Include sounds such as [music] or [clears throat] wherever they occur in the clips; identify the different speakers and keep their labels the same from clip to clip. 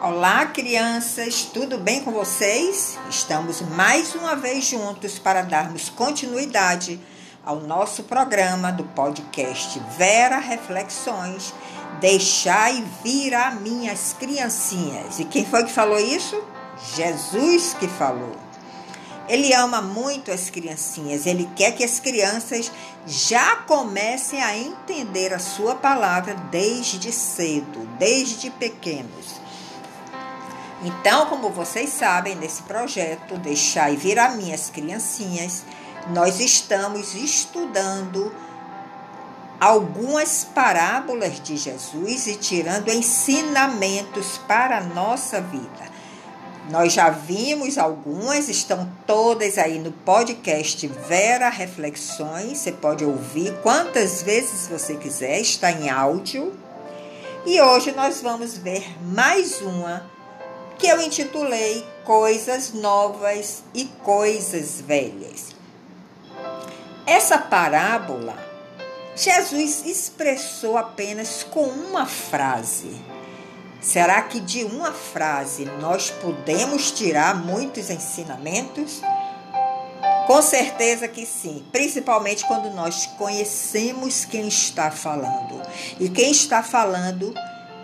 Speaker 1: Olá, crianças, tudo bem com vocês? Estamos mais uma vez juntos para darmos continuidade ao nosso programa do podcast Vera Reflexões. Deixai vir a minhas criancinhas. E quem foi que falou isso? Jesus que falou. Ele ama muito as criancinhas, ele quer que as crianças já comecem a entender a sua palavra desde cedo, desde pequenos. Então, como vocês sabem, nesse projeto Deixar e Virar Minhas Criancinhas, nós estamos estudando algumas parábolas de Jesus e tirando ensinamentos para a nossa vida. Nós já vimos algumas, estão todas aí no podcast Vera Reflexões. Você pode ouvir quantas vezes você quiser, está em áudio. E hoje nós vamos ver mais uma que eu intitulei Coisas Novas e Coisas Velhas. Essa parábola, Jesus expressou apenas com uma frase. Será que de uma frase nós podemos tirar muitos ensinamentos? Com certeza que sim, principalmente quando nós conhecemos quem está falando. E quem está falando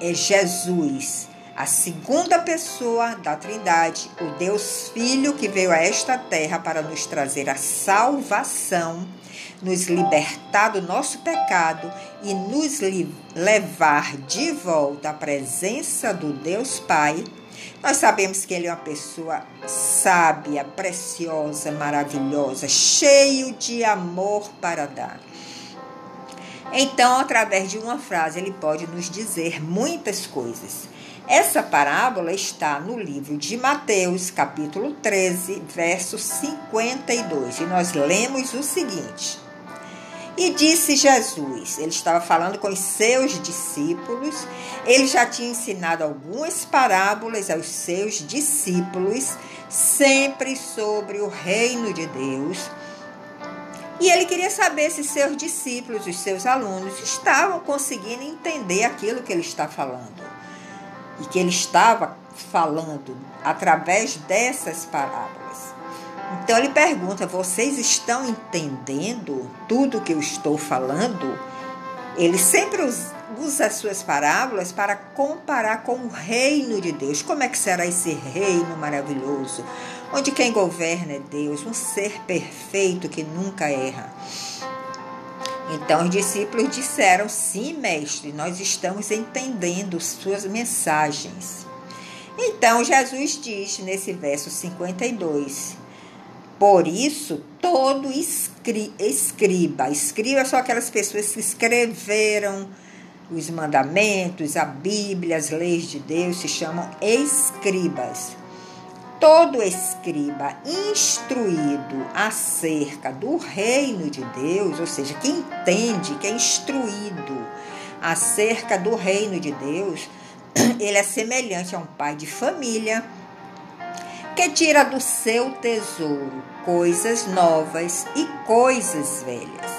Speaker 1: é Jesus a segunda pessoa da Trindade, o Deus Filho que veio a esta terra para nos trazer a salvação, nos libertar do nosso pecado e nos levar de volta à presença do Deus Pai. Nós sabemos que ele é uma pessoa sábia, preciosa, maravilhosa, cheio de amor para dar. Então, através de uma frase, ele pode nos dizer muitas coisas. Essa parábola está no livro de Mateus, capítulo 13, verso 52. E nós lemos o seguinte: E disse Jesus, ele estava falando com os seus discípulos, ele já tinha ensinado algumas parábolas aos seus discípulos, sempre sobre o reino de Deus. E ele queria saber se seus discípulos, os seus alunos, estavam conseguindo entender aquilo que ele está falando e que ele estava falando através dessas parábolas. Então ele pergunta: vocês estão entendendo tudo que eu estou falando? Ele sempre usa as suas parábolas para comparar com o reino de Deus. Como é que será esse reino maravilhoso, onde quem governa é Deus, um ser perfeito que nunca erra. Então os discípulos disseram: Sim, mestre, nós estamos entendendo suas mensagens. Então Jesus diz nesse verso 52: Por isso, todo escri escriba, escriba são aquelas pessoas que escreveram os mandamentos, a Bíblia, as leis de Deus, se chamam escribas todo escriba instruído acerca do reino de Deus, ou seja, que entende, que é instruído acerca do reino de Deus, [clears throat] ele é semelhante a um pai de família que tira do seu tesouro coisas novas e coisas velhas.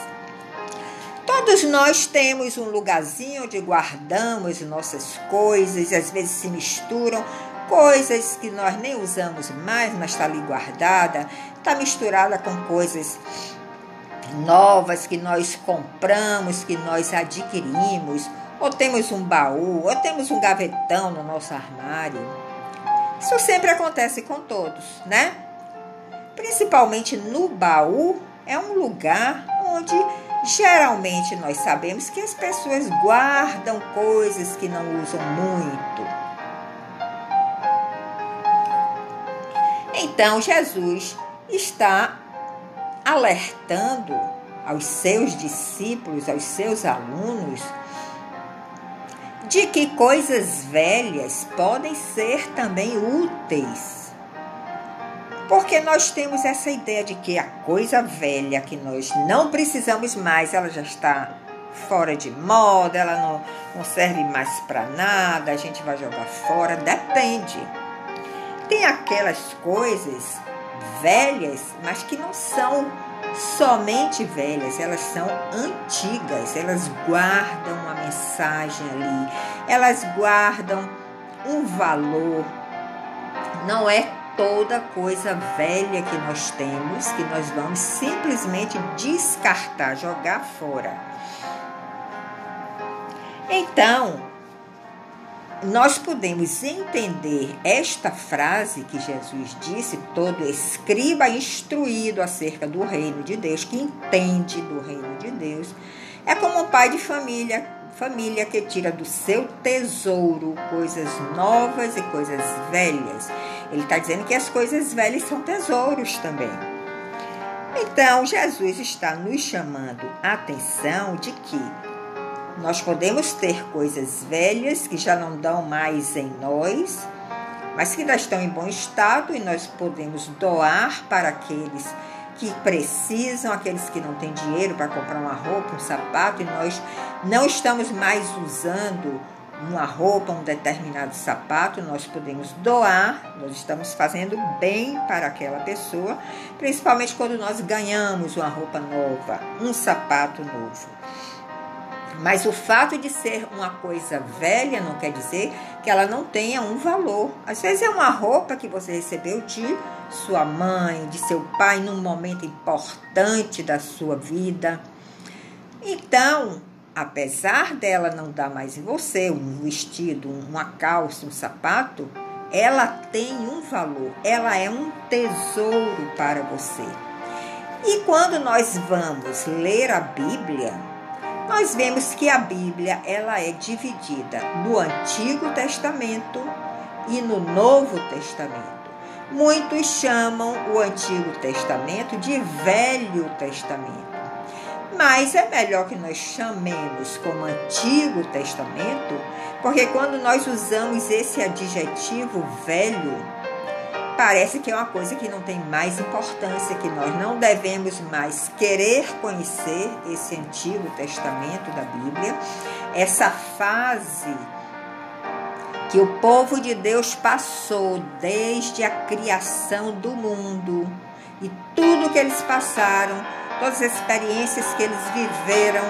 Speaker 1: Todos nós temos um lugarzinho onde guardamos nossas coisas, às vezes se misturam coisas que nós nem usamos mais, mas está ali guardada, está misturada com coisas novas que nós compramos, que nós adquirimos, ou temos um baú, ou temos um gavetão no nosso armário. Isso sempre acontece com todos, né? Principalmente no baú, é um lugar onde geralmente nós sabemos que as pessoas guardam coisas que não usam muito. Então Jesus está alertando aos seus discípulos, aos seus alunos, de que coisas velhas podem ser também úteis. Porque nós temos essa ideia de que a coisa velha que nós não precisamos mais, ela já está fora de moda, ela não, não serve mais para nada, a gente vai jogar fora. Depende. Tem aquelas coisas velhas, mas que não são somente velhas, elas são antigas, elas guardam uma mensagem ali, elas guardam um valor. Não é toda coisa velha que nós temos que nós vamos simplesmente descartar, jogar fora. Então, nós podemos entender esta frase que Jesus disse: todo escriba instruído acerca do reino de Deus, que entende do reino de Deus, é como um pai de família, família que tira do seu tesouro coisas novas e coisas velhas. Ele está dizendo que as coisas velhas são tesouros também. Então, Jesus está nos chamando a atenção de que nós podemos ter coisas velhas que já não dão mais em nós, mas que ainda estão em bom estado e nós podemos doar para aqueles que precisam, aqueles que não têm dinheiro para comprar uma roupa, um sapato, e nós não estamos mais usando uma roupa, um determinado sapato, nós podemos doar, nós estamos fazendo bem para aquela pessoa, principalmente quando nós ganhamos uma roupa nova, um sapato novo. Mas o fato de ser uma coisa velha não quer dizer que ela não tenha um valor. Às vezes é uma roupa que você recebeu de sua mãe, de seu pai, num momento importante da sua vida. Então, apesar dela não dar mais em você um vestido, uma calça, um sapato, ela tem um valor, ela é um tesouro para você. E quando nós vamos ler a Bíblia, nós vemos que a Bíblia ela é dividida no Antigo Testamento e no Novo Testamento. Muitos chamam o Antigo Testamento de Velho Testamento. Mas é melhor que nós chamemos como Antigo Testamento, porque quando nós usamos esse adjetivo velho, parece que é uma coisa que não tem mais importância, que nós não devemos mais querer conhecer esse Antigo Testamento da Bíblia, essa fase que o povo de Deus passou desde a criação do mundo e tudo que eles passaram, todas as experiências que eles viveram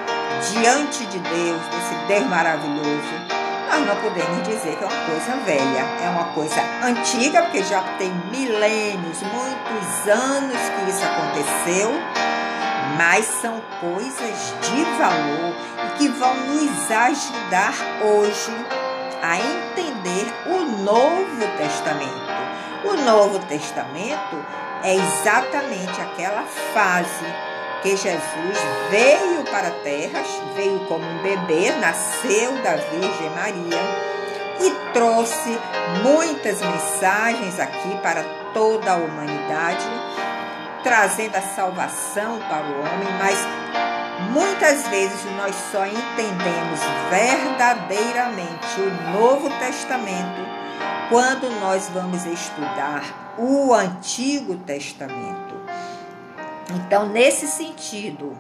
Speaker 1: diante de Deus, desse Deus maravilhoso nós não podemos dizer que é uma coisa velha, é uma coisa antiga, porque já tem milênios, muitos anos que isso aconteceu, mas são coisas de valor e que vão nos ajudar hoje a entender o Novo Testamento. O Novo Testamento é exatamente aquela fase que Jesus veio para a terra, veio como um bebê, nasceu da Virgem Maria e trouxe muitas mensagens aqui para toda a humanidade, trazendo a salvação para o homem, mas muitas vezes nós só entendemos verdadeiramente o Novo Testamento quando nós vamos estudar o Antigo Testamento. Então, nesse sentido,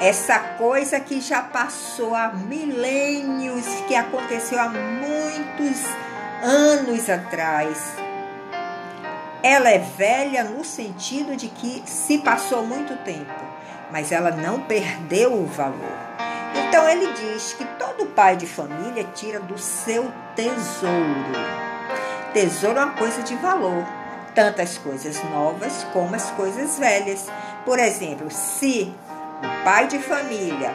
Speaker 1: essa coisa que já passou há milênios, que aconteceu há muitos anos atrás, ela é velha no sentido de que se passou muito tempo, mas ela não perdeu o valor. Então ele diz que todo pai de família tira do seu tesouro. Tesouro é uma coisa de valor tanto as coisas novas como as coisas velhas. Por exemplo, se o pai de família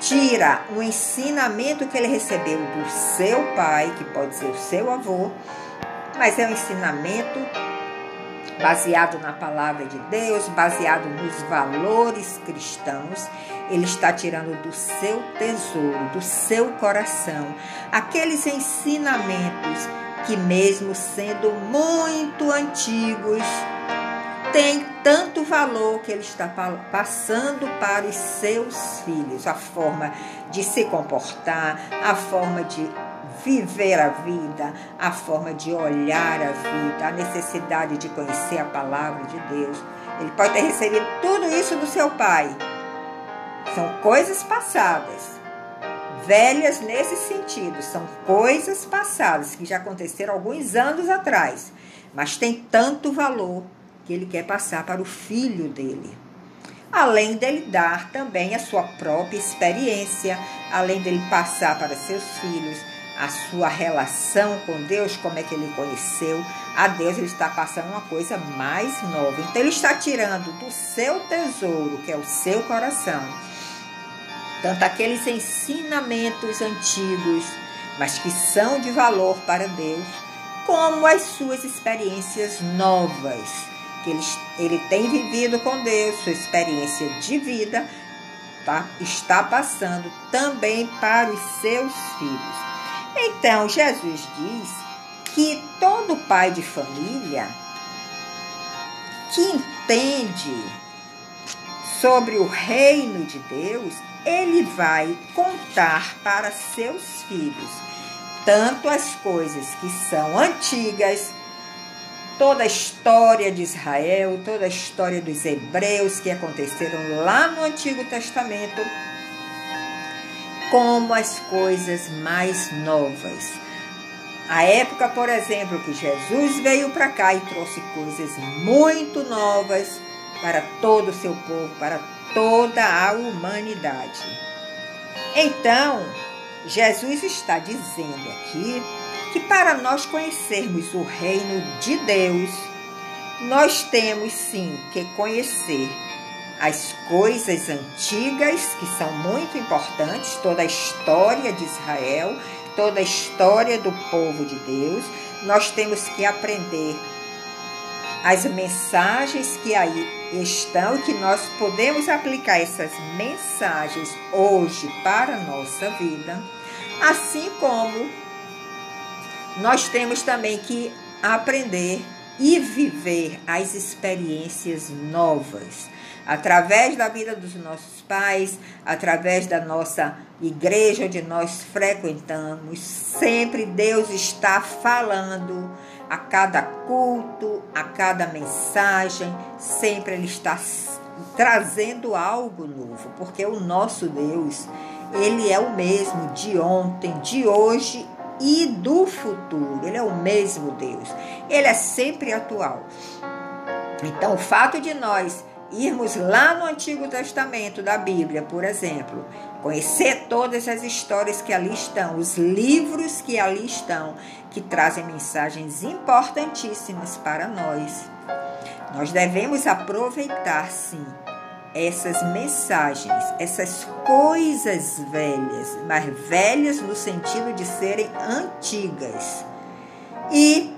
Speaker 1: tira o ensinamento que ele recebeu do seu pai, que pode ser o seu avô, mas é um ensinamento baseado na palavra de Deus, baseado nos valores cristãos, ele está tirando do seu tesouro, do seu coração, aqueles ensinamentos que, mesmo sendo muito antigos, tem tanto valor que ele está passando para os seus filhos. A forma de se comportar, a forma de viver a vida, a forma de olhar a vida, a necessidade de conhecer a palavra de Deus. Ele pode ter recebido tudo isso do seu pai. São coisas passadas velhas nesse sentido, são coisas passadas que já aconteceram alguns anos atrás, mas tem tanto valor que ele quer passar para o filho dele. Além dele dar também a sua própria experiência, além dele passar para seus filhos a sua relação com Deus, como é que ele conheceu a Deus, ele está passando uma coisa mais nova. Então ele está tirando do seu tesouro, que é o seu coração, tanto aqueles ensinamentos antigos, mas que são de valor para Deus, como as suas experiências novas, que ele, ele tem vivido com Deus, sua experiência de vida, tá, está passando também para os seus filhos. Então, Jesus diz que todo pai de família que entende sobre o reino de Deus, ele vai contar para seus filhos tanto as coisas que são antigas, toda a história de Israel, toda a história dos hebreus que aconteceram lá no Antigo Testamento, como as coisas mais novas. A época, por exemplo, que Jesus veio para cá e trouxe coisas muito novas para todo o seu povo, para toda a humanidade. Então, Jesus está dizendo aqui que para nós conhecermos o reino de Deus, nós temos sim que conhecer as coisas antigas, que são muito importantes, toda a história de Israel, toda a história do povo de Deus. Nós temos que aprender as mensagens que aí estão, que nós podemos aplicar essas mensagens hoje para a nossa vida, assim como nós temos também que aprender e viver as experiências novas através da vida dos nossos pais, através da nossa igreja onde nós frequentamos. Sempre Deus está falando a cada culto, a cada mensagem, sempre Ele está trazendo algo novo, porque o nosso Deus, Ele é o mesmo de ontem, de hoje e do futuro. Ele é o mesmo Deus. Ele é sempre atual. Então, o fato de nós irmos lá no Antigo Testamento da Bíblia, por exemplo, conhecer todas as histórias que ali estão, os livros que ali estão, que trazem mensagens importantíssimas para nós. Nós devemos aproveitar, sim, essas mensagens, essas coisas velhas, mas velhas no sentido de serem antigas. E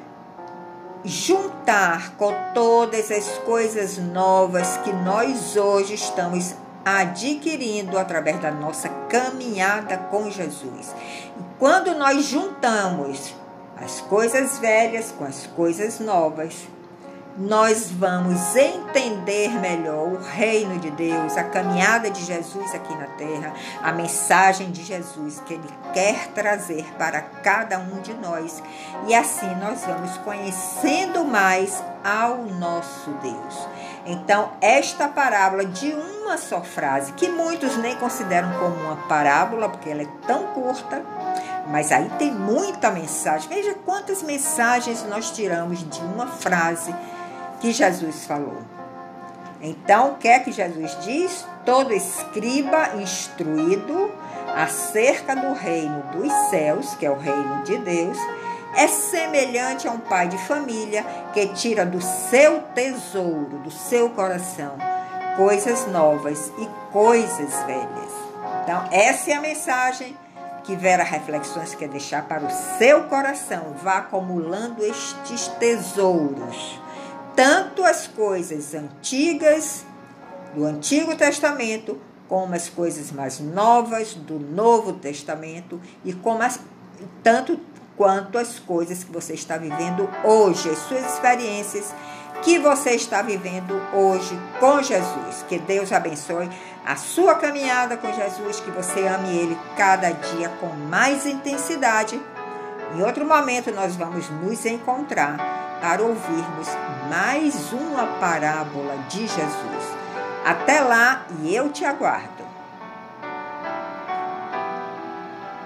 Speaker 1: juntar com todas as coisas novas que nós hoje estamos adquirindo através da nossa caminhada com Jesus. E quando nós juntamos as coisas velhas com as coisas novas, nós vamos entender melhor o reino de Deus, a caminhada de Jesus aqui na terra, a mensagem de Jesus que Ele quer trazer para cada um de nós. E assim nós vamos conhecendo mais ao nosso Deus. Então, esta parábola de uma só frase, que muitos nem consideram como uma parábola, porque ela é tão curta, mas aí tem muita mensagem. Veja quantas mensagens nós tiramos de uma frase que Jesus falou. Então, o que é que Jesus diz? Todo escriba instruído acerca do reino dos céus, que é o reino de Deus, é semelhante a um pai de família que tira do seu tesouro, do seu coração, coisas novas e coisas velhas. Então, essa é a mensagem que Vera Reflexões quer deixar para o seu coração. Vá acumulando estes tesouros tanto as coisas antigas do Antigo Testamento, como as coisas mais novas do Novo Testamento e como as, tanto quanto as coisas que você está vivendo hoje, as suas experiências que você está vivendo hoje com Jesus. Que Deus abençoe a sua caminhada com Jesus, que você ame Ele cada dia com mais intensidade. Em outro momento, nós vamos nos encontrar para ouvirmos mais uma parábola de Jesus. Até lá e eu te aguardo.